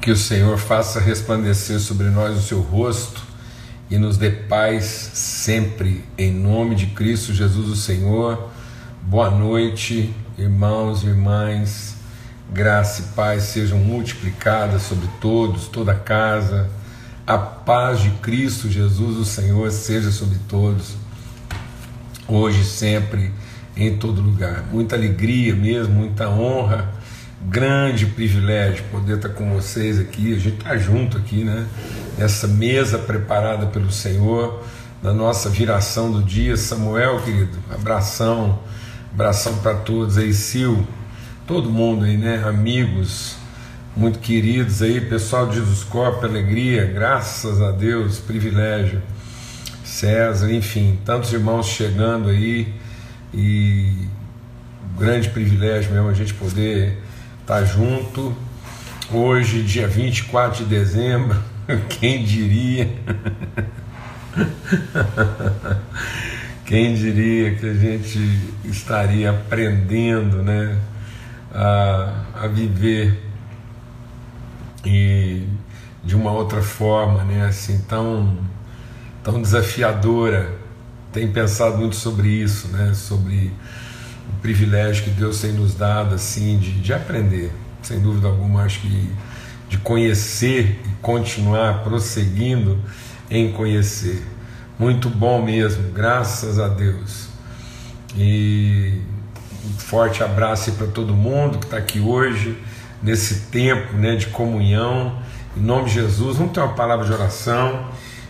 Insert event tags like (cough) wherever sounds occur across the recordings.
Que o Senhor faça resplandecer sobre nós o seu rosto e nos dê paz sempre, em nome de Cristo Jesus, o Senhor. Boa noite, irmãos e irmãs. Graça e paz sejam multiplicadas sobre todos, toda a casa. A paz de Cristo Jesus, o Senhor, seja sobre todos, hoje, sempre, em todo lugar. Muita alegria mesmo, muita honra grande privilégio poder estar com vocês aqui, a gente está junto aqui, né? Nessa mesa preparada pelo Senhor, na nossa viração do dia. Samuel, querido, abração, abração para todos aí, Sil, todo mundo aí, né? Amigos muito queridos aí, pessoal de Jesus Corpo, alegria, graças a Deus, privilégio. César, enfim, tantos irmãos chegando aí e grande privilégio mesmo a gente poder tá junto. Hoje, dia 24 de dezembro, (laughs) quem diria? (laughs) Quem diria que a gente estaria aprendendo né, a, a viver e de uma outra forma, né, assim, tão, tão desafiadora. Tem pensado muito sobre isso, né, sobre privilégio que Deus tem nos dado assim de, de aprender, sem dúvida alguma, acho que de conhecer e continuar prosseguindo em conhecer. Muito bom mesmo, graças a Deus. E um forte abraço para todo mundo que está aqui hoje, nesse tempo né, de comunhão. Em nome de Jesus, vamos ter uma palavra de oração.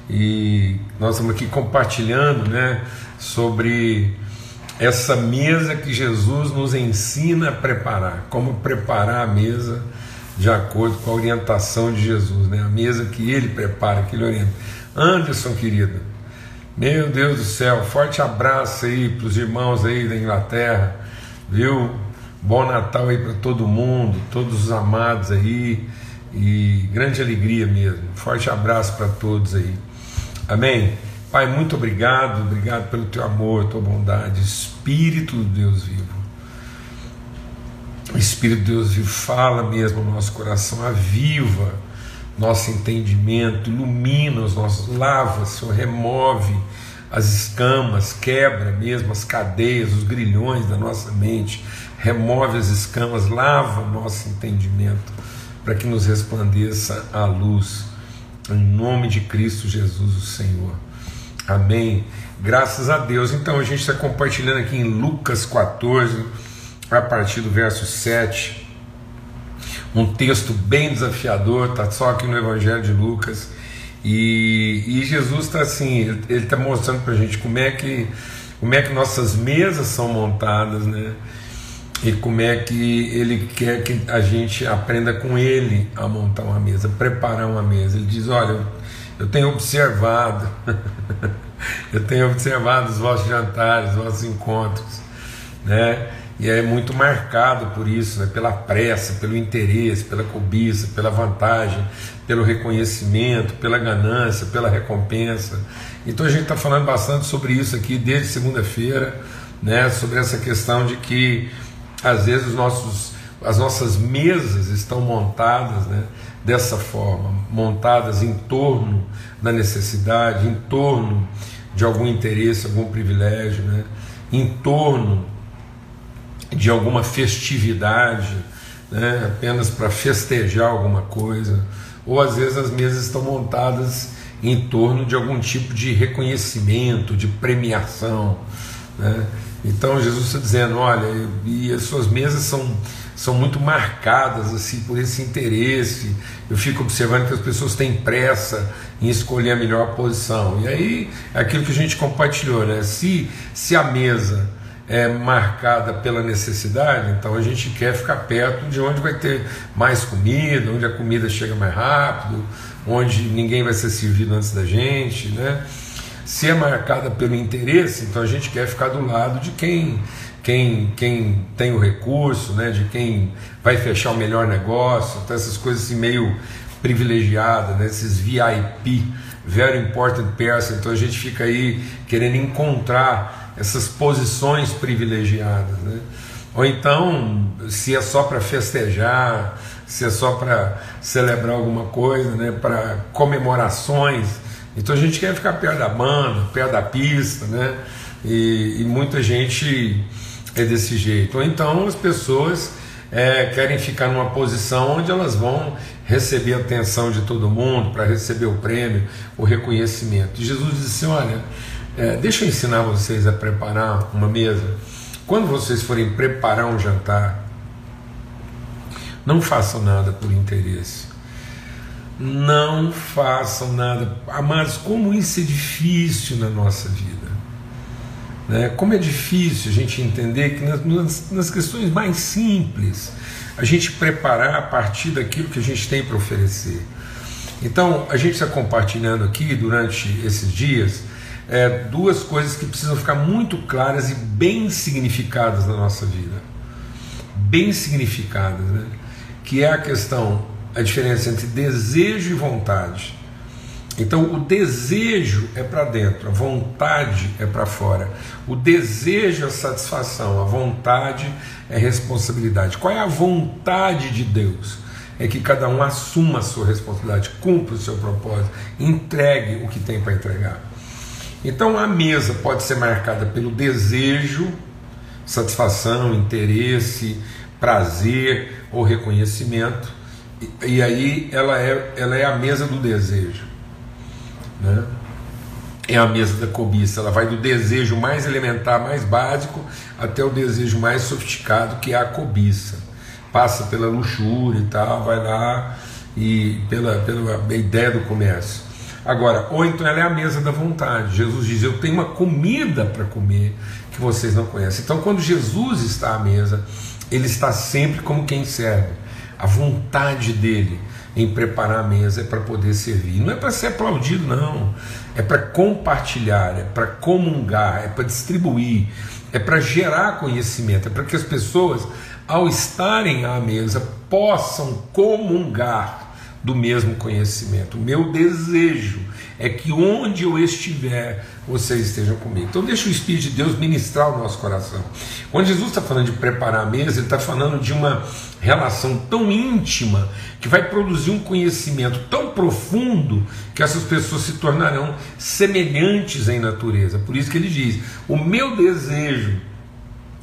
E nós estamos aqui compartilhando né, sobre essa mesa que Jesus nos ensina a preparar, como preparar a mesa de acordo com a orientação de Jesus, né? a mesa que ele prepara, que ele orienta. Anderson, querido, meu Deus do céu, forte abraço aí para os irmãos aí da Inglaterra, viu? Bom Natal aí para todo mundo, todos os amados aí, e grande alegria mesmo. Forte abraço para todos aí. Amém? Pai, muito obrigado, obrigado pelo teu amor, tua bondade, Espírito de Deus vivo. Espírito de Deus vivo, fala mesmo no nosso coração, aviva nosso entendimento, ilumina os nossos, lava, Senhor, remove as escamas, quebra mesmo as cadeias, os grilhões da nossa mente, remove as escamas, lava nosso entendimento, para que nos resplandeça a luz, em nome de Cristo Jesus, o Senhor. Amém. Graças a Deus. Então a gente está compartilhando aqui em Lucas 14, a partir do verso 7. Um texto bem desafiador, está só aqui no Evangelho de Lucas. E, e Jesus está assim, ele está mostrando para a gente como é que como é que nossas mesas são montadas, né? E como é que ele quer que a gente aprenda com ele a montar uma mesa, preparar uma mesa. Ele diz: Olha, eu tenho observado, (laughs) eu tenho observado os vossos jantares, os vossos encontros, né? E é muito marcado por isso, né? pela pressa, pelo interesse, pela cobiça, pela vantagem, pelo reconhecimento, pela ganância, pela recompensa. Então a gente está falando bastante sobre isso aqui desde segunda-feira, né? sobre essa questão de que às vezes os nossos, as nossas mesas estão montadas né? Dessa forma, montadas em torno da necessidade, em torno de algum interesse, algum privilégio, né? em torno de alguma festividade, né? apenas para festejar alguma coisa, ou às vezes as mesas estão montadas em torno de algum tipo de reconhecimento, de premiação. Né? Então Jesus está dizendo: olha, e as suas mesas são são muito marcadas assim por esse interesse. Eu fico observando que as pessoas têm pressa em escolher a melhor posição. E aí, é aquilo que a gente compartilhou, né? Se, se a mesa é marcada pela necessidade, então a gente quer ficar perto de onde vai ter mais comida, onde a comida chega mais rápido, onde ninguém vai ser servido antes da gente, né? Se é marcada pelo interesse, então a gente quer ficar do lado de quem quem, quem tem o recurso, né, de quem vai fechar o melhor negócio, então essas coisas assim meio privilegiadas, né, esses VIP, very important person, então a gente fica aí querendo encontrar essas posições privilegiadas, né? Ou então, se é só para festejar, se é só para celebrar alguma coisa, né, para comemorações. Então a gente quer ficar perto da banda, perto da pista, né? E, e muita gente é desse jeito. Ou então as pessoas é, querem ficar numa posição onde elas vão receber a atenção de todo mundo, para receber o prêmio, o reconhecimento. E Jesus disse: Olha, é, deixa eu ensinar vocês a preparar uma mesa. Quando vocês forem preparar um jantar, não façam nada por interesse. Não façam nada. Amados, como isso é difícil na nossa vida. Né? Como é difícil a gente entender que nas, nas questões mais simples, a gente preparar a partir daquilo que a gente tem para oferecer. Então, a gente está compartilhando aqui durante esses dias é, duas coisas que precisam ficar muito claras e bem significadas na nossa vida. Bem significadas, né? Que é a questão, a diferença entre desejo e vontade. Então, o desejo é para dentro, a vontade é para fora. O desejo é satisfação, a vontade é responsabilidade. Qual é a vontade de Deus? É que cada um assuma a sua responsabilidade, cumpra o seu propósito, entregue o que tem para entregar. Então, a mesa pode ser marcada pelo desejo, satisfação, interesse, prazer ou reconhecimento, e, e aí ela é, ela é a mesa do desejo né? é a mesa da cobiça. Ela vai do desejo mais elementar, mais básico, até o desejo mais sofisticado, que é a cobiça. Passa pela luxúria e tal, vai lá e pela, pela ideia do comércio. Agora, ou então ela é a mesa da vontade. Jesus diz: Eu tenho uma comida para comer que vocês não conhecem. Então, quando Jesus está à mesa, ele está sempre como quem serve. A vontade dele em preparar a mesa é para poder servir. Não é para ser aplaudido, não. É para compartilhar, é para comungar, é para distribuir, é para gerar conhecimento, é para que as pessoas, ao estarem à mesa, possam comungar do mesmo conhecimento. O meu desejo é que onde eu estiver, vocês estejam comigo. Então deixa o Espírito de Deus ministrar o nosso coração. Quando Jesus está falando de preparar a mesa, ele está falando de uma relação tão íntima que vai produzir um conhecimento tão profundo que essas pessoas se tornarão semelhantes em natureza. Por isso que ele diz: o meu desejo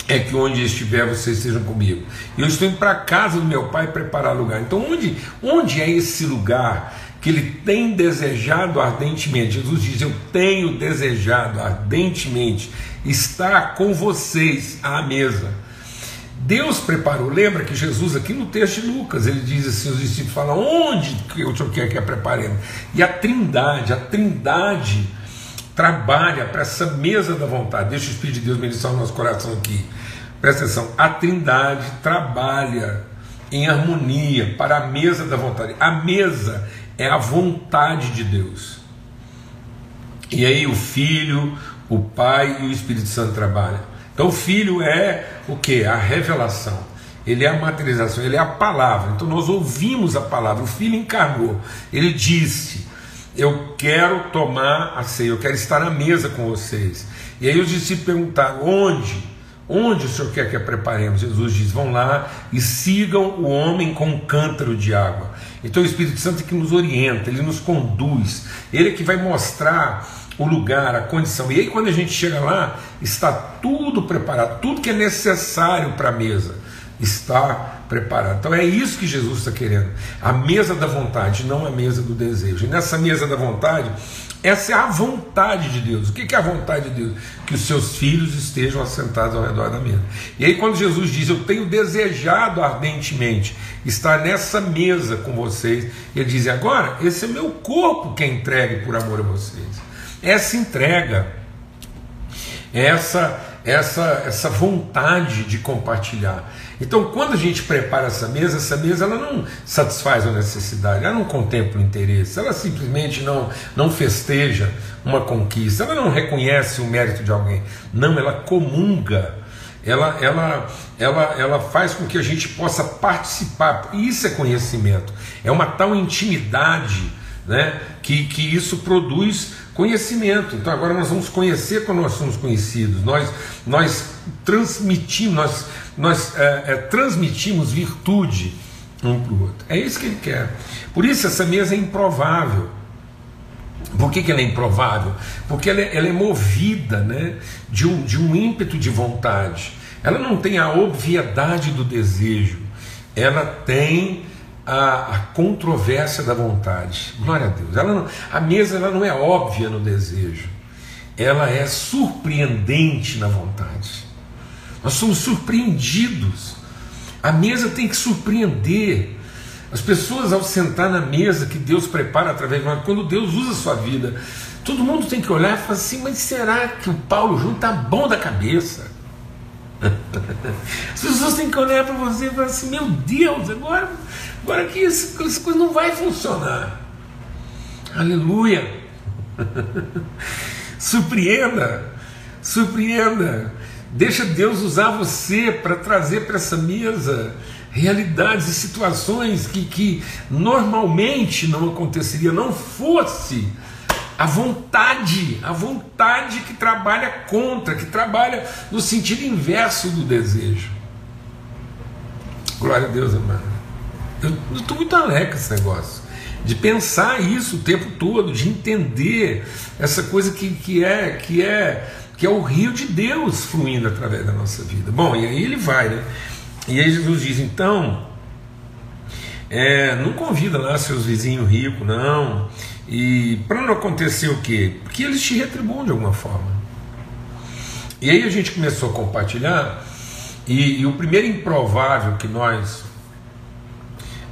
é que onde estiver vocês estejam comigo. E eu estou indo para a casa do meu pai preparar lugar. Então, onde, onde é esse lugar que ele tem desejado ardentemente? Jesus diz: Eu tenho desejado ardentemente estar com vocês à mesa. Deus preparou, lembra que Jesus, aqui no texto de Lucas, ele diz assim: os discípulos falam, onde que o Senhor quer que é preparemos? E a trindade, a trindade trabalha para essa mesa da vontade. Deixa o Espírito de Deus ministrar o nosso coração aqui. Presta atenção, a Trindade trabalha em harmonia para a mesa da vontade. A mesa é a vontade de Deus. E aí o Filho, o Pai e o Espírito Santo trabalham. Então o Filho é o que? A revelação. Ele é a materialização, ele é a palavra. Então nós ouvimos a palavra. O Filho encarnou. Ele disse: eu quero tomar a ceia, eu quero estar à mesa com vocês. E aí os discípulos perguntaram: onde? Onde o Senhor quer que a preparemos? Jesus diz: vão lá e sigam o homem com um cântaro de água. Então o Espírito Santo é que nos orienta, ele nos conduz, ele é que vai mostrar o lugar, a condição. E aí, quando a gente chega lá, está tudo preparado, tudo que é necessário para a mesa está preparado. Então é isso que Jesus está querendo. A mesa da vontade, não a mesa do desejo. E nessa mesa da vontade, essa é a vontade de Deus. O que é a vontade de Deus? Que os seus filhos estejam assentados ao redor da mesa. E aí, quando Jesus diz, Eu tenho desejado ardentemente estar nessa mesa com vocês, ele diz, agora, esse é meu corpo que é entregue por amor a vocês. Essa entrega, essa, essa, essa vontade de compartilhar então, quando a gente prepara essa mesa, essa mesa ela não satisfaz a necessidade, ela não contempla o interesse, ela simplesmente não, não festeja uma conquista, ela não reconhece o mérito de alguém. Não, ela comunga, ela, ela, ela, ela faz com que a gente possa participar. Isso é conhecimento, é uma tal intimidade né, que, que isso produz conhecimento. Então agora nós vamos conhecer quando nós somos conhecidos, nós, nós transmitimos, nós nós é, é, transmitimos virtude um para o outro. É isso que ele quer. Por isso essa mesa é improvável. Por que, que ela é improvável? Porque ela é, ela é movida né, de, um, de um ímpeto de vontade. Ela não tem a obviedade do desejo, ela tem a, a controvérsia da vontade. Glória a Deus. Ela não, a mesa ela não é óbvia no desejo, ela é surpreendente na vontade. Nós somos surpreendidos. A mesa tem que surpreender. As pessoas, ao sentar na mesa que Deus prepara através de nós, quando Deus usa a sua vida, todo mundo tem que olhar e falar assim: mas será que o Paulo Júnior está bom da cabeça? As pessoas têm que olhar para você e falar assim: meu Deus, agora, agora que essa, coisa não vai funcionar. Aleluia! (laughs) surpreenda, surpreenda. Deixa Deus usar você para trazer para essa mesa realidades e situações que, que normalmente não aconteceria, não fosse a vontade, a vontade que trabalha contra, que trabalha no sentido inverso do desejo. Glória a Deus, amado. Eu estou muito alegre com esse negócio. De pensar isso o tempo todo, de entender essa coisa que, que é que é que é o rio de Deus fluindo através da nossa vida. Bom, e aí ele vai, né? E aí Jesus diz: então, é, não convida lá seus vizinhos ricos, não. E para não acontecer o quê? Porque eles te retribuam de alguma forma. E aí a gente começou a compartilhar, e, e o primeiro improvável que nós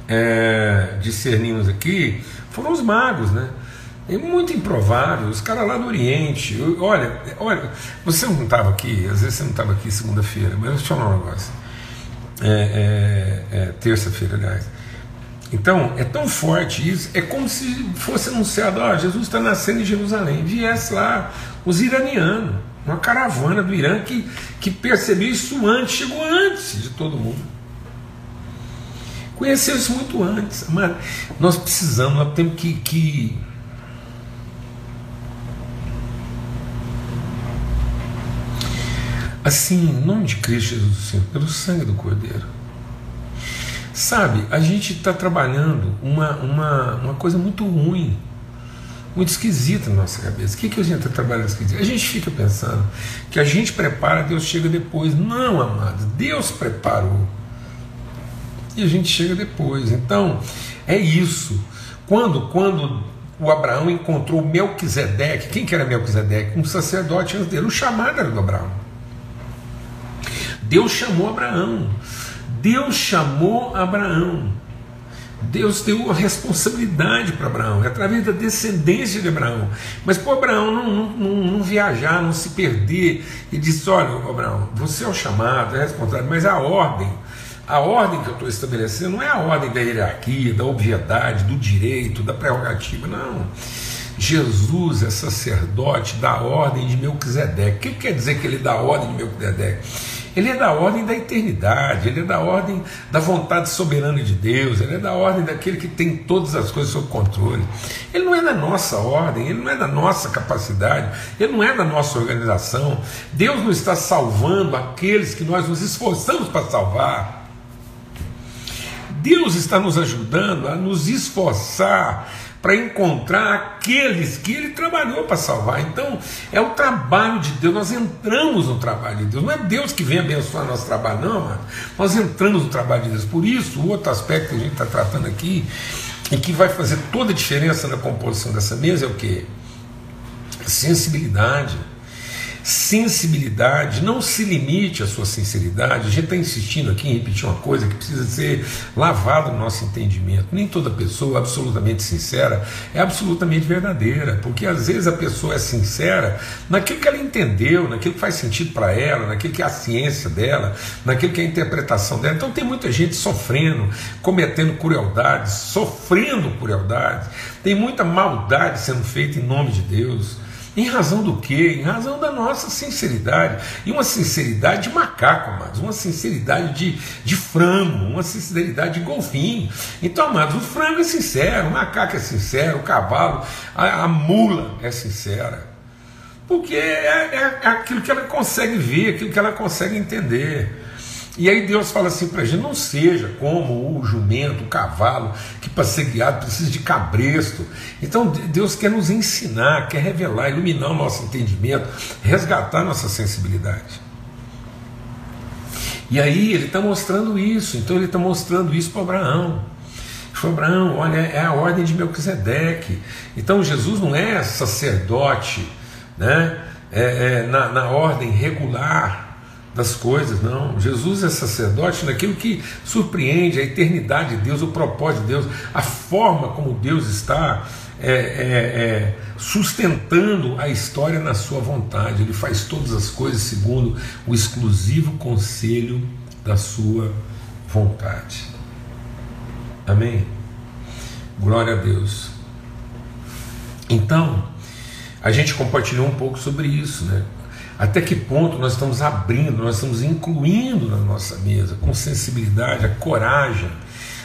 é, discernimos aqui foram os magos, né? É muito improvável, os caras lá do Oriente. Olha, olha, você não estava aqui, às vezes você não estava aqui segunda-feira, mas deixa eu falar um negócio é, é, é, terça-feira, aliás. Então, é tão forte isso, é como se fosse anunciado: ó, Jesus está nascendo em Jerusalém. Viesse lá os iranianos, uma caravana do Irã que, que percebeu isso antes, chegou antes de todo mundo. Conheceu isso muito antes. Mas nós precisamos, nós temos que, que Assim, em nome de Cristo Jesus, Senhor, pelo sangue do Cordeiro. Sabe, a gente está trabalhando uma, uma, uma coisa muito ruim, muito esquisita na nossa cabeça. O que, que a gente está trabalhando esquisito? A gente fica pensando que a gente prepara, Deus chega depois. Não, amado, Deus preparou. E a gente chega depois. Então, é isso. Quando, quando o Abraão encontrou Melquisedeque, quem que era Melquisedeque? Um sacerdote antes dele. O chamado era do Abraão. Deus chamou Abraão. Deus chamou Abraão. Deus deu a responsabilidade para Abraão, é através da descendência de Abraão. Mas para Abraão não, não, não, viajar, não se perder, e disse: Olha, Abraão, você é o chamado, é responsável, mas a ordem, a ordem que eu estou estabelecendo não é a ordem da hierarquia, da obviedade, do direito, da prerrogativa, não. Jesus é sacerdote da ordem de Melquisedeque. O que quer dizer que ele dá a ordem de Melquisedeque? Ele é da ordem da eternidade, ele é da ordem da vontade soberana de Deus, ele é da ordem daquele que tem todas as coisas sob controle. Ele não é da nossa ordem, ele não é da nossa capacidade, ele não é da nossa organização. Deus não está salvando aqueles que nós nos esforçamos para salvar. Deus está nos ajudando a nos esforçar para encontrar aqueles que ele trabalhou para salvar. Então, é o trabalho de Deus, nós entramos no trabalho de Deus. Não é Deus que vem abençoar nosso trabalho, não, mano. Nós entramos no trabalho de Deus. Por isso, o outro aspecto que a gente está tratando aqui, e que vai fazer toda a diferença na composição dessa mesa, é o que? Sensibilidade sensibilidade, não se limite à sua sinceridade. A gente está insistindo aqui em repetir uma coisa que precisa ser lavada no nosso entendimento. Nem toda pessoa absolutamente sincera é absolutamente verdadeira, porque às vezes a pessoa é sincera naquilo que ela entendeu, naquilo que faz sentido para ela, naquilo que é a ciência dela, naquilo que é a interpretação dela. Então tem muita gente sofrendo, cometendo crueldades, sofrendo crueldades, tem muita maldade sendo feita em nome de Deus. Em razão do quê? Em razão da nossa sinceridade. E uma sinceridade de macaco, amados. Uma sinceridade de, de frango. Uma sinceridade de golfinho. Então, amados, o frango é sincero, o macaco é sincero, o cavalo, a, a mula é sincera. Porque é, é, é aquilo que ela consegue ver, aquilo que ela consegue entender. E aí Deus fala assim para a gente: não seja como o jumento, o cavalo, que para ser guiado precisa de cabresto. Então Deus quer nos ensinar, quer revelar, iluminar o nosso entendimento, resgatar nossa sensibilidade. E aí ele está mostrando isso, então ele está mostrando isso para Abraão. Foi Abraão, olha, é a ordem de Melquisedeque. Então Jesus não é sacerdote né? É, é, na, na ordem regular das coisas, não. Jesus é sacerdote naquilo que surpreende a eternidade de Deus, o propósito de Deus, a forma como Deus está é, é, é, sustentando a história na sua vontade. Ele faz todas as coisas segundo o exclusivo conselho da sua vontade. Amém? Glória a Deus. Então, a gente compartilhou um pouco sobre isso, né? Até que ponto nós estamos abrindo, nós estamos incluindo na nossa mesa, com sensibilidade, a coragem.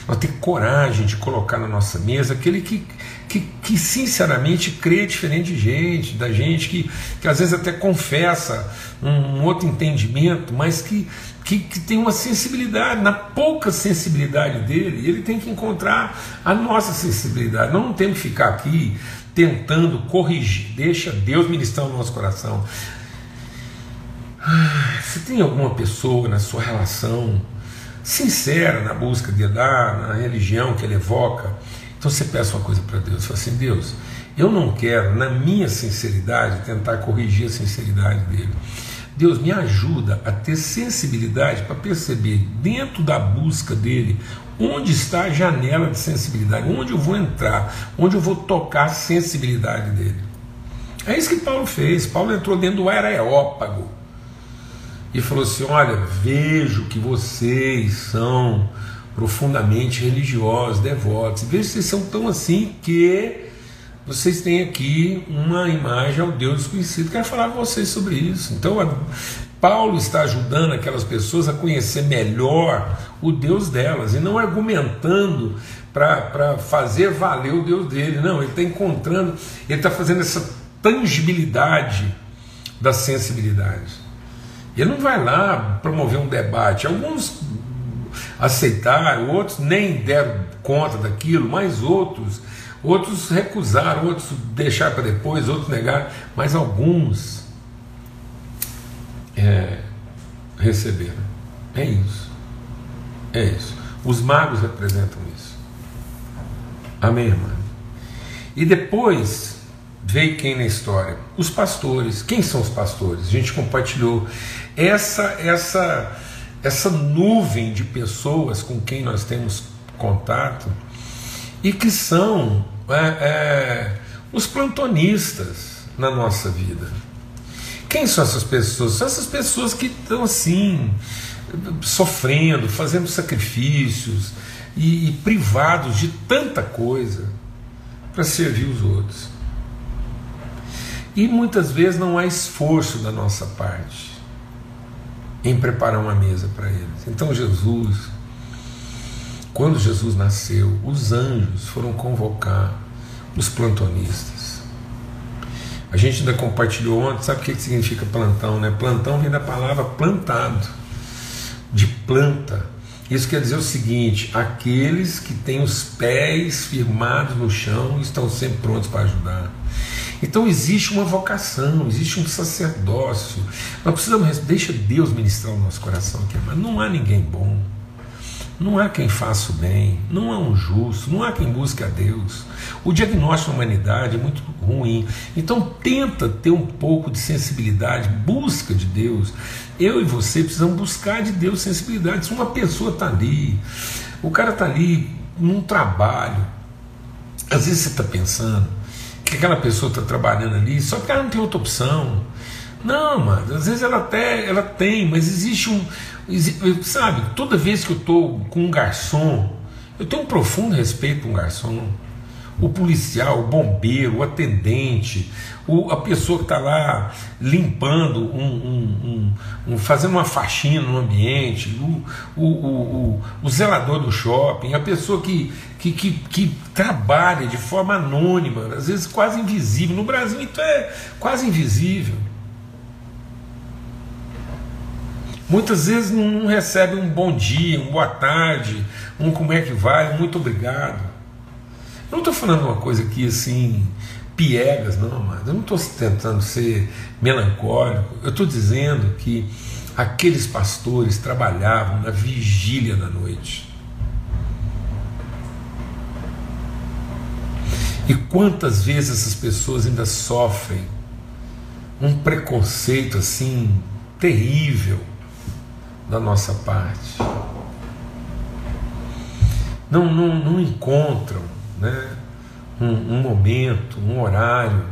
Nós temos coragem de colocar na nossa mesa aquele que, que, que sinceramente crê diferente de gente, da gente que, que às vezes até confessa um, um outro entendimento, mas que, que, que, tem uma sensibilidade, na pouca sensibilidade dele, ele tem que encontrar a nossa sensibilidade. Não temos que ficar aqui tentando corrigir, deixa Deus ministrar o nosso coração. Se tem alguma pessoa na sua relação sincera na busca de dar, na religião que ele evoca, então você peça uma coisa para Deus, fala assim, Deus, eu não quero, na minha sinceridade, tentar corrigir a sinceridade dele. Deus me ajuda a ter sensibilidade para perceber dentro da busca dele onde está a janela de sensibilidade, onde eu vou entrar, onde eu vou tocar a sensibilidade dele. É isso que Paulo fez. Paulo entrou dentro do areópago e falou assim: Olha, vejo que vocês são profundamente religiosos, devotos, vejo que vocês são tão assim que vocês têm aqui uma imagem ao Deus desconhecido. Quero falar com vocês sobre isso. Então, Paulo está ajudando aquelas pessoas a conhecer melhor o Deus delas e não argumentando para fazer valer o Deus dele. Não, ele está encontrando, ele está fazendo essa tangibilidade da sensibilidade. Ele não vai lá promover um debate. Alguns aceitaram, outros nem deram conta daquilo, mas outros, outros recusaram, outros deixaram para depois, outros negaram, mas alguns é, receberam. É isso. É isso. Os magos representam isso. Amém, irmã? E depois veio quem na história? Os pastores. Quem são os pastores? A gente compartilhou essa essa essa nuvem de pessoas com quem nós temos contato e que são é, é, os plantonistas na nossa vida. Quem são essas pessoas? São essas pessoas que estão assim, sofrendo, fazendo sacrifícios e, e privados de tanta coisa para servir os outros. E muitas vezes não há esforço da nossa parte em preparar uma mesa para eles. Então Jesus, quando Jesus nasceu, os anjos foram convocar os plantonistas. A gente ainda compartilhou ontem, sabe o que significa plantão, né? Plantão vem da palavra plantado, de planta. Isso quer dizer o seguinte: aqueles que têm os pés firmados no chão estão sempre prontos para ajudar. Então existe uma vocação, existe um sacerdócio. Nós precisamos, deixa Deus ministrar o nosso coração aqui, mas não há ninguém bom. Não há quem faça o bem, não há um justo, não há quem busque a Deus. O diagnóstico da humanidade é muito ruim. Então tenta ter um pouco de sensibilidade, busca de Deus. Eu e você precisamos buscar de Deus sensibilidade. Se uma pessoa está ali, o cara está ali num trabalho, às vezes você está pensando, que aquela pessoa está trabalhando ali só porque ela não tem outra opção. Não, mano, às vezes ela até ela tem, mas existe um. Sabe, toda vez que eu estou com um garçom, eu tenho um profundo respeito por um garçom. O policial, o bombeiro, o atendente, o, a pessoa que está lá limpando, um, um, um, fazendo uma faxina no ambiente, o, o, o, zelador do shopping, a pessoa que, que, que, que, trabalha de forma anônima, às vezes quase invisível. No Brasil, isso é quase invisível. Muitas vezes não recebe um bom dia, um boa tarde, um como é que vai, um muito obrigado. Não estou falando uma coisa aqui assim, piegas, não, mas eu não estou tentando ser melancólico. Eu estou dizendo que aqueles pastores trabalhavam na vigília da noite. E quantas vezes essas pessoas ainda sofrem um preconceito assim terrível da nossa parte. Não, não, não encontram né, um, um momento, um horário.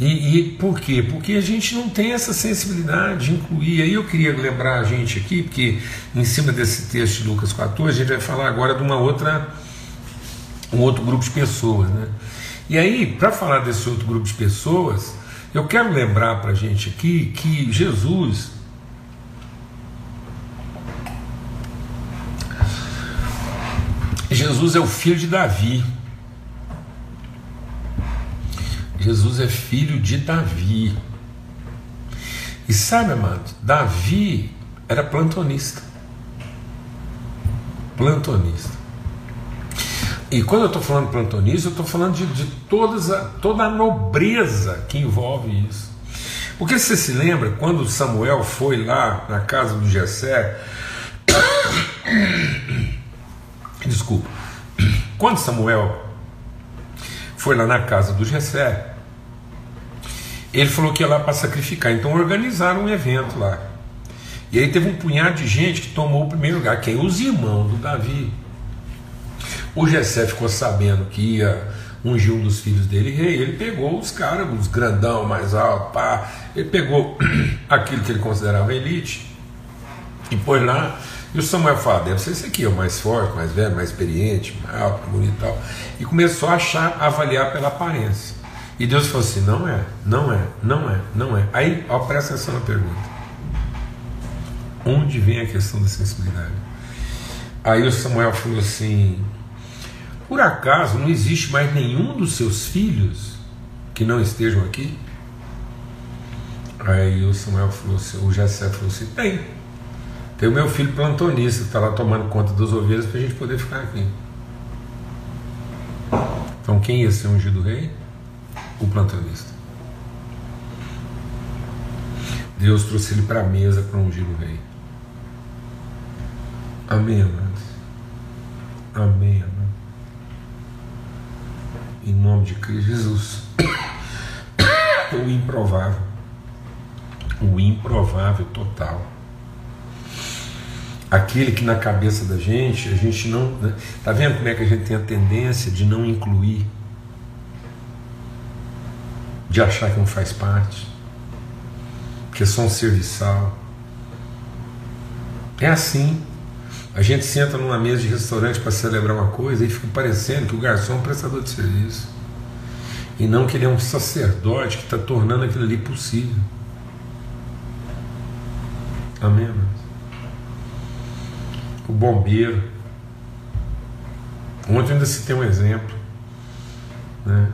E, e, por quê? Porque a gente não tem essa sensibilidade de incluir. Aí eu queria lembrar a gente aqui, porque em cima desse texto de Lucas 14, a gente vai falar agora de uma outra, um outro grupo de pessoas. Né? E aí, para falar desse outro grupo de pessoas, eu quero lembrar para a gente aqui que Jesus Jesus é o filho de Davi. Jesus é filho de Davi. E sabe, amado, Davi era plantonista. Plantonista. E quando eu estou falando plantonista, eu estou falando de, de todas a, toda a nobreza que envolve isso. Porque você se lembra quando Samuel foi lá na casa do Jessé (coughs) Desculpa. Quando Samuel foi lá na casa do Jessé, ele falou que ia lá para sacrificar. Então organizaram um evento lá. E aí teve um punhado de gente que tomou o primeiro lugar. Quem? Os irmãos do Davi. O Jessé ficou sabendo que ia ungir um dos filhos dele rei. Ele pegou os caras, os grandão mais alto, pá. Ele pegou (clears throat) aquilo que ele considerava elite e pôs lá e o Samuel fala, deve ser esse aqui, é o mais forte, mais velho, mais experiente, mais alto, bonito e tal. E começou a achar, a avaliar pela aparência. E Deus falou assim: não é, não é, não é, não é. Aí, ó, presta atenção na pergunta. Onde vem a questão da sensibilidade? Aí o Samuel falou assim: por acaso não existe mais nenhum dos seus filhos que não estejam aqui? Aí o Samuel falou assim, o Jessé falou assim: tem. Tem o meu filho plantonista que está lá tomando conta das ovelhas para a gente poder ficar aqui. Então quem ia ser ungido rei? O plantonista. Deus trouxe ele para a mesa para ungir o rei. Amém, amados. Amém, amados. Em nome de Cristo Jesus. (coughs) o improvável. O improvável total aquele que na cabeça da gente, a gente não. Né? Tá vendo como é que a gente tem a tendência de não incluir? De achar que não faz parte, que é só um serviçal. É assim. A gente senta numa mesa de restaurante para celebrar uma coisa e fica parecendo que o garçom é um prestador de serviço. E não que ele é um sacerdote que está tornando aquilo ali possível. Amém? O bombeiro. Ontem ainda tem um exemplo. Né?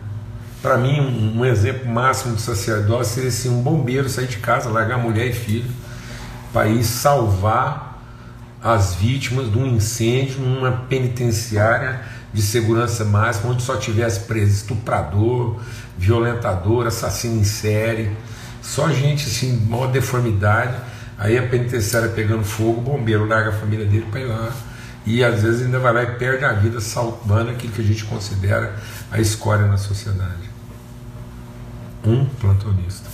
Para mim, um, um, exemplo máximo de sacerdócio seria assim, um bombeiro sair de casa, largar mulher e filho, para ir salvar as vítimas de um incêndio numa penitenciária de segurança máxima, onde só tivesse preso estuprador, violentador, assassino em série, só gente assim, maior deformidade Aí a penitenciária pegando fogo, o bombeiro larga a família dele para ir lá. E às vezes ainda vai lá e perde a vida salvando aquilo que a gente considera a escória na sociedade. Um plantonista.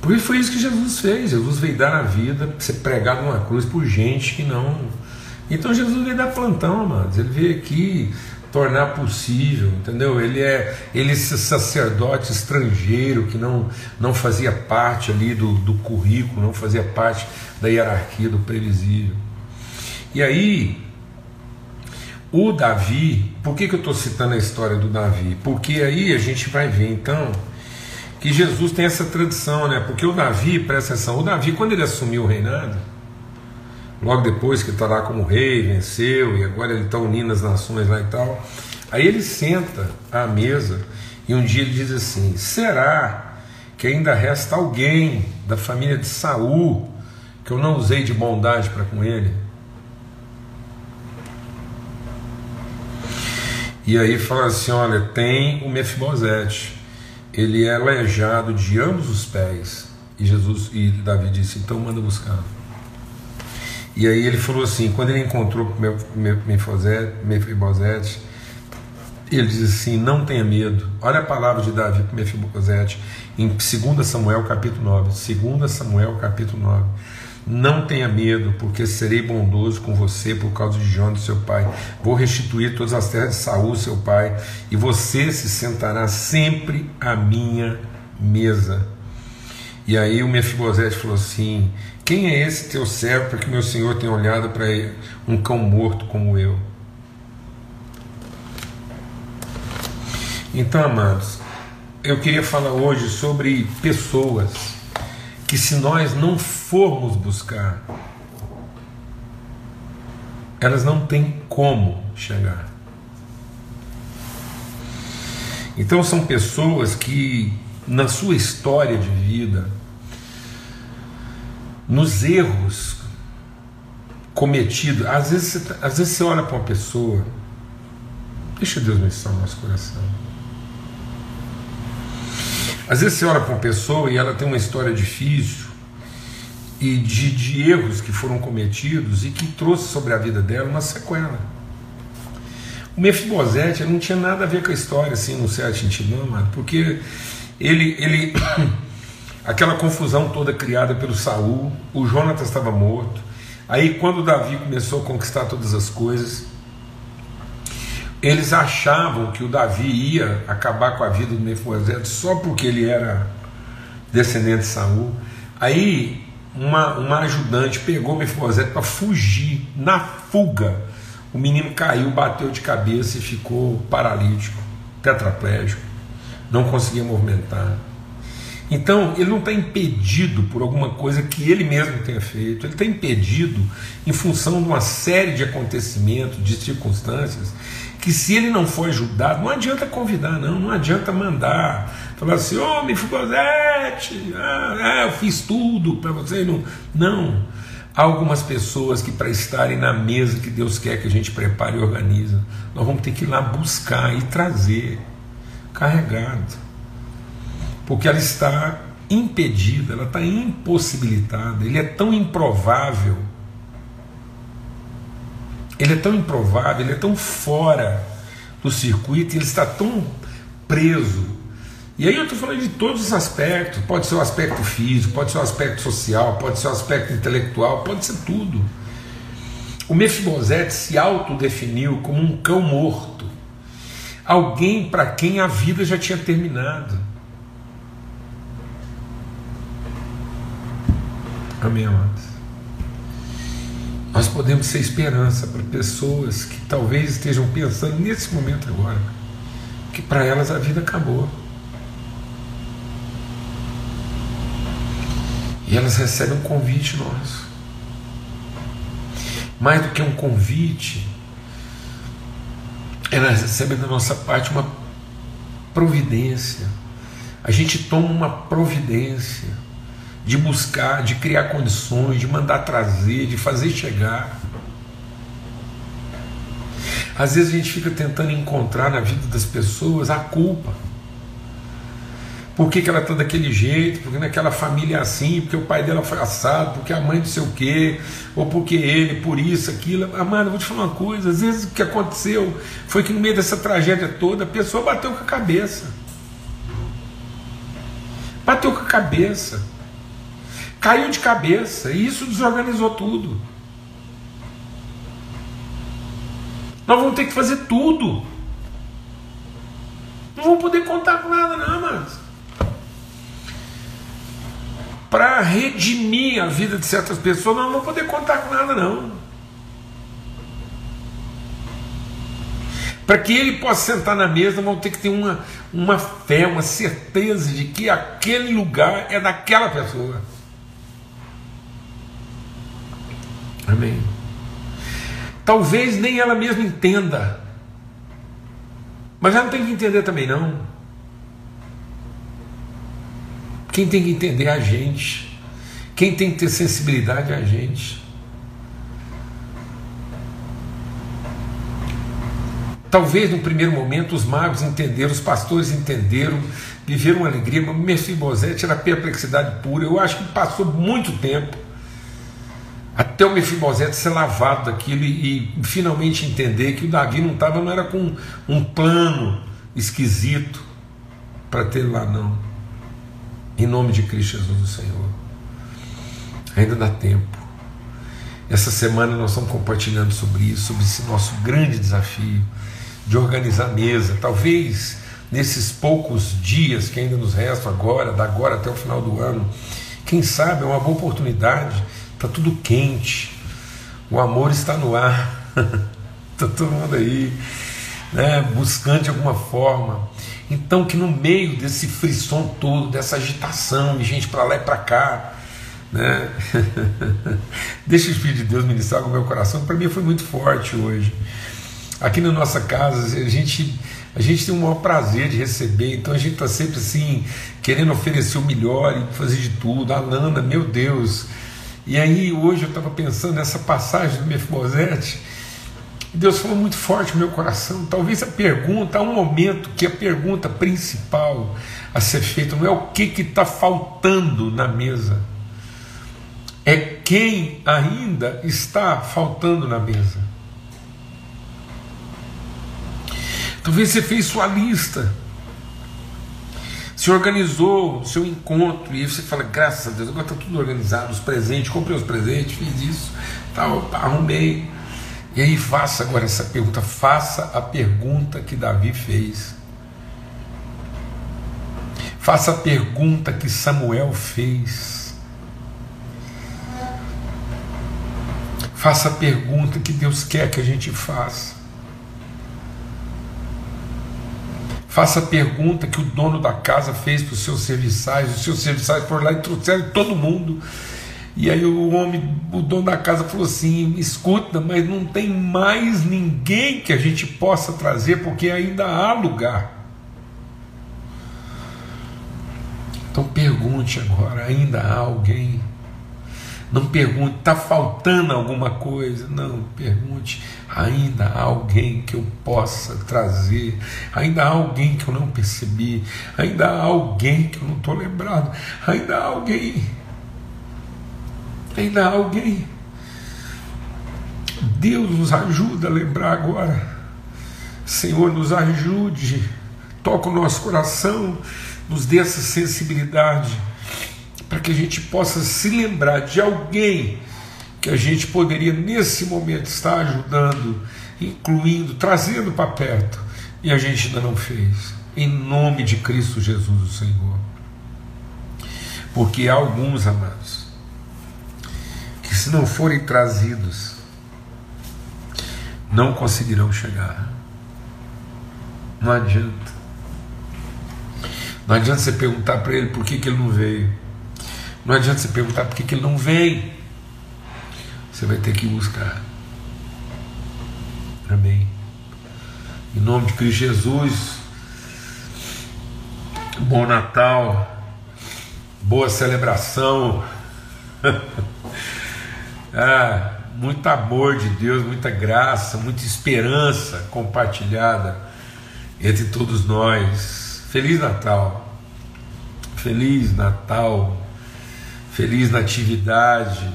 Por isso foi isso que Jesus fez. Jesus veio dar a vida, ser pregado numa cruz por gente que não. Então Jesus veio dar plantão, amados. Ele veio aqui tornar possível, entendeu? Ele é ele esse sacerdote estrangeiro que não, não fazia parte ali do, do currículo, não fazia parte da hierarquia do previsível. E aí, o Davi, por que, que eu estou citando a história do Davi? Porque aí a gente vai ver então que Jesus tem essa tradição, né? Porque o Davi, presta atenção, o Davi, quando ele assumiu o reinado, logo depois que está lá como rei, venceu, e agora ele está unindo as nações lá e tal. Aí ele senta à mesa e um dia ele diz assim: será que ainda resta alguém da família de Saul que eu não usei de bondade para com ele. E aí fala assim: olha, tem o Mefibosete, ele é aleijado de ambos os pés. E Jesus e Davi disse: então manda buscar. E aí ele falou assim: quando ele encontrou Mefibosete, ele diz assim: não tenha medo. Olha a palavra de Davi para Mefibosete em 2 Samuel capítulo 9. 2 Samuel capítulo 9. Não tenha medo, porque serei bondoso com você por causa de Jonas, seu pai. Vou restituir todas as terras de Saul, seu pai, e você se sentará sempre à minha mesa. E aí o Mefibosete falou assim: Quem é esse teu servo para que meu senhor tenha olhado para um cão morto como eu? Então, amados, eu queria falar hoje sobre pessoas que, se nós não formos buscar, elas não têm como chegar. Então, são pessoas que, na sua história de vida, nos erros cometidos, às vezes, às vezes você olha para uma pessoa, deixa Deus ministrar o nosso coração. Às vezes você olha para uma pessoa e ela tem uma história difícil e de, de erros que foram cometidos e que trouxe sobre a vida dela uma sequela. O Mefibosete não tinha nada a ver com a história, assim, no não, mano, porque ele, ele aquela confusão toda criada pelo Saul, o Jonatas estava morto. Aí quando Davi começou a conquistar todas as coisas, eles achavam que o Davi ia acabar com a vida do Mefibosete só porque ele era descendente de Saul. Aí uma, uma ajudante pegou Mefibosete para fugir. Na fuga, o menino caiu, bateu de cabeça e ficou paralítico, tetraplégico, não conseguia movimentar. Então, ele não está impedido por alguma coisa que ele mesmo tenha feito, ele está impedido em função de uma série de acontecimentos, de circunstâncias que se ele não for ajudado, não adianta convidar, não, não adianta mandar, falar assim, ô oh, Mefibosete, ah, ah, eu fiz tudo para você, não. Não. Há algumas pessoas que para estarem na mesa que Deus quer que a gente prepare e organize, nós vamos ter que ir lá buscar e trazer, carregado. Porque ela está impedida, ela está impossibilitada, ele é tão improvável ele é tão improvável, ele é tão fora do circuito, ele está tão preso. E aí eu estou falando de todos os aspectos, pode ser o aspecto físico, pode ser o aspecto social, pode ser o aspecto intelectual, pode ser tudo. O Mefibosete se autodefiniu como um cão morto, alguém para quem a vida já tinha terminado. Amém, amados? nós podemos ser esperança para pessoas que talvez estejam pensando nesse momento agora, que para elas a vida acabou. E elas recebem um convite nosso. Mais do que um convite, elas recebem da nossa parte uma providência. A gente toma uma providência de buscar, de criar condições, de mandar trazer, de fazer chegar. Às vezes a gente fica tentando encontrar na vida das pessoas a culpa. Por que, que ela está daquele jeito? Porque naquela família é assim, porque o pai dela foi assado, porque a mãe não sei o quê, ou porque ele, por isso, aquilo. Amado, vou te falar uma coisa: às vezes o que aconteceu foi que no meio dessa tragédia toda a pessoa bateu com a cabeça. Bateu com a cabeça caiu de cabeça e isso desorganizou tudo. Nós vamos ter que fazer tudo. Não vamos poder contar com nada, não, mas para redimir a vida de certas pessoas, nós não vamos poder contar com nada, não. Para que ele possa sentar na mesa, vamos ter que ter uma, uma fé, uma certeza de que aquele lugar é daquela pessoa. Amém. Talvez nem ela mesma entenda. Mas ela não tem que entender também não. Quem tem que entender é a gente. Quem tem que ter sensibilidade é a gente. Talvez no primeiro momento os magos entenderam, os pastores entenderam, viveram uma alegria, mas Mefibosete era perplexidade pura. Eu acho que passou muito tempo até o Mefibosete ser lavado daquilo e, e finalmente entender que o Davi não estava, não era com um plano esquisito para ter lá, não. Em nome de Cristo Jesus, o Senhor. Ainda dá tempo. Essa semana nós estamos compartilhando sobre isso, sobre esse nosso grande desafio de organizar a mesa. Talvez nesses poucos dias que ainda nos restam agora, da agora até o final do ano, quem sabe é uma boa oportunidade. Está tudo quente, o amor está no ar, está (laughs) todo mundo aí, né, buscando de alguma forma. Então, que no meio desse frisson todo, dessa agitação, de gente para lá e para cá, né? (laughs) Deixa o Espírito de Deus ministrar com o meu coração. Para mim foi muito forte hoje. Aqui na nossa casa, a gente, a gente tem o maior prazer de receber, então a gente está sempre assim, querendo oferecer o melhor e fazer de tudo. A Nana, meu Deus. E aí hoje eu estava pensando nessa passagem do Mefibosete, Deus falou muito forte no meu coração. Talvez a pergunta, há um momento que a pergunta principal a ser feita não é o que está faltando na mesa, é quem ainda está faltando na mesa. Talvez você fez sua lista, se organizou seu encontro, e aí você fala, graças a Deus, agora está tudo organizado, os presentes, comprei os presentes, fiz isso, tal, arrumei. E aí faça agora essa pergunta, faça a pergunta que Davi fez. Faça a pergunta que Samuel fez. Faça a pergunta que Deus quer que a gente faça. Faça a pergunta que o dono da casa fez para os seus serviçais, os seus serviçais foram lá e trouxeram todo mundo. E aí o homem, o dono da casa falou assim: escuta, mas não tem mais ninguém que a gente possa trazer, porque ainda há lugar. Então pergunte agora: ainda há alguém? Não pergunte, está faltando alguma coisa. Não, pergunte, ainda há alguém que eu possa trazer, ainda há alguém que eu não percebi, ainda há alguém que eu não estou lembrado, ainda há alguém, ainda há alguém. Deus nos ajuda a lembrar agora. Senhor, nos ajude, toca o nosso coração, nos dê essa sensibilidade para que a gente possa se lembrar de alguém que a gente poderia nesse momento estar ajudando, incluindo, trazendo para perto, e a gente ainda não fez. Em nome de Cristo Jesus, o Senhor. Porque há alguns, amados, que se não forem trazidos, não conseguirão chegar. Não adianta. Não adianta você perguntar para ele por que, que ele não veio. Não adianta você perguntar por que, que ele não vem. Você vai ter que buscar. Amém. Em nome de Cristo Jesus. Bom Natal. Boa celebração. (laughs) ah, muito amor de Deus, muita graça, muita esperança compartilhada entre todos nós. Feliz Natal. Feliz Natal Feliz Natividade,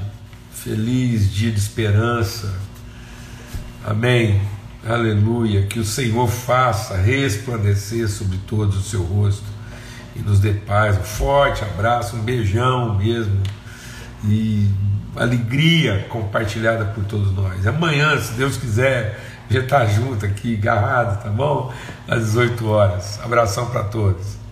feliz dia de esperança. Amém. Aleluia. Que o Senhor faça resplandecer sobre todos o seu rosto e nos dê paz. Um forte abraço, um beijão mesmo. E alegria compartilhada por todos nós. Amanhã, se Deus quiser, já está junto aqui, agarrado, tá bom? Às 18 horas. Abração para todos.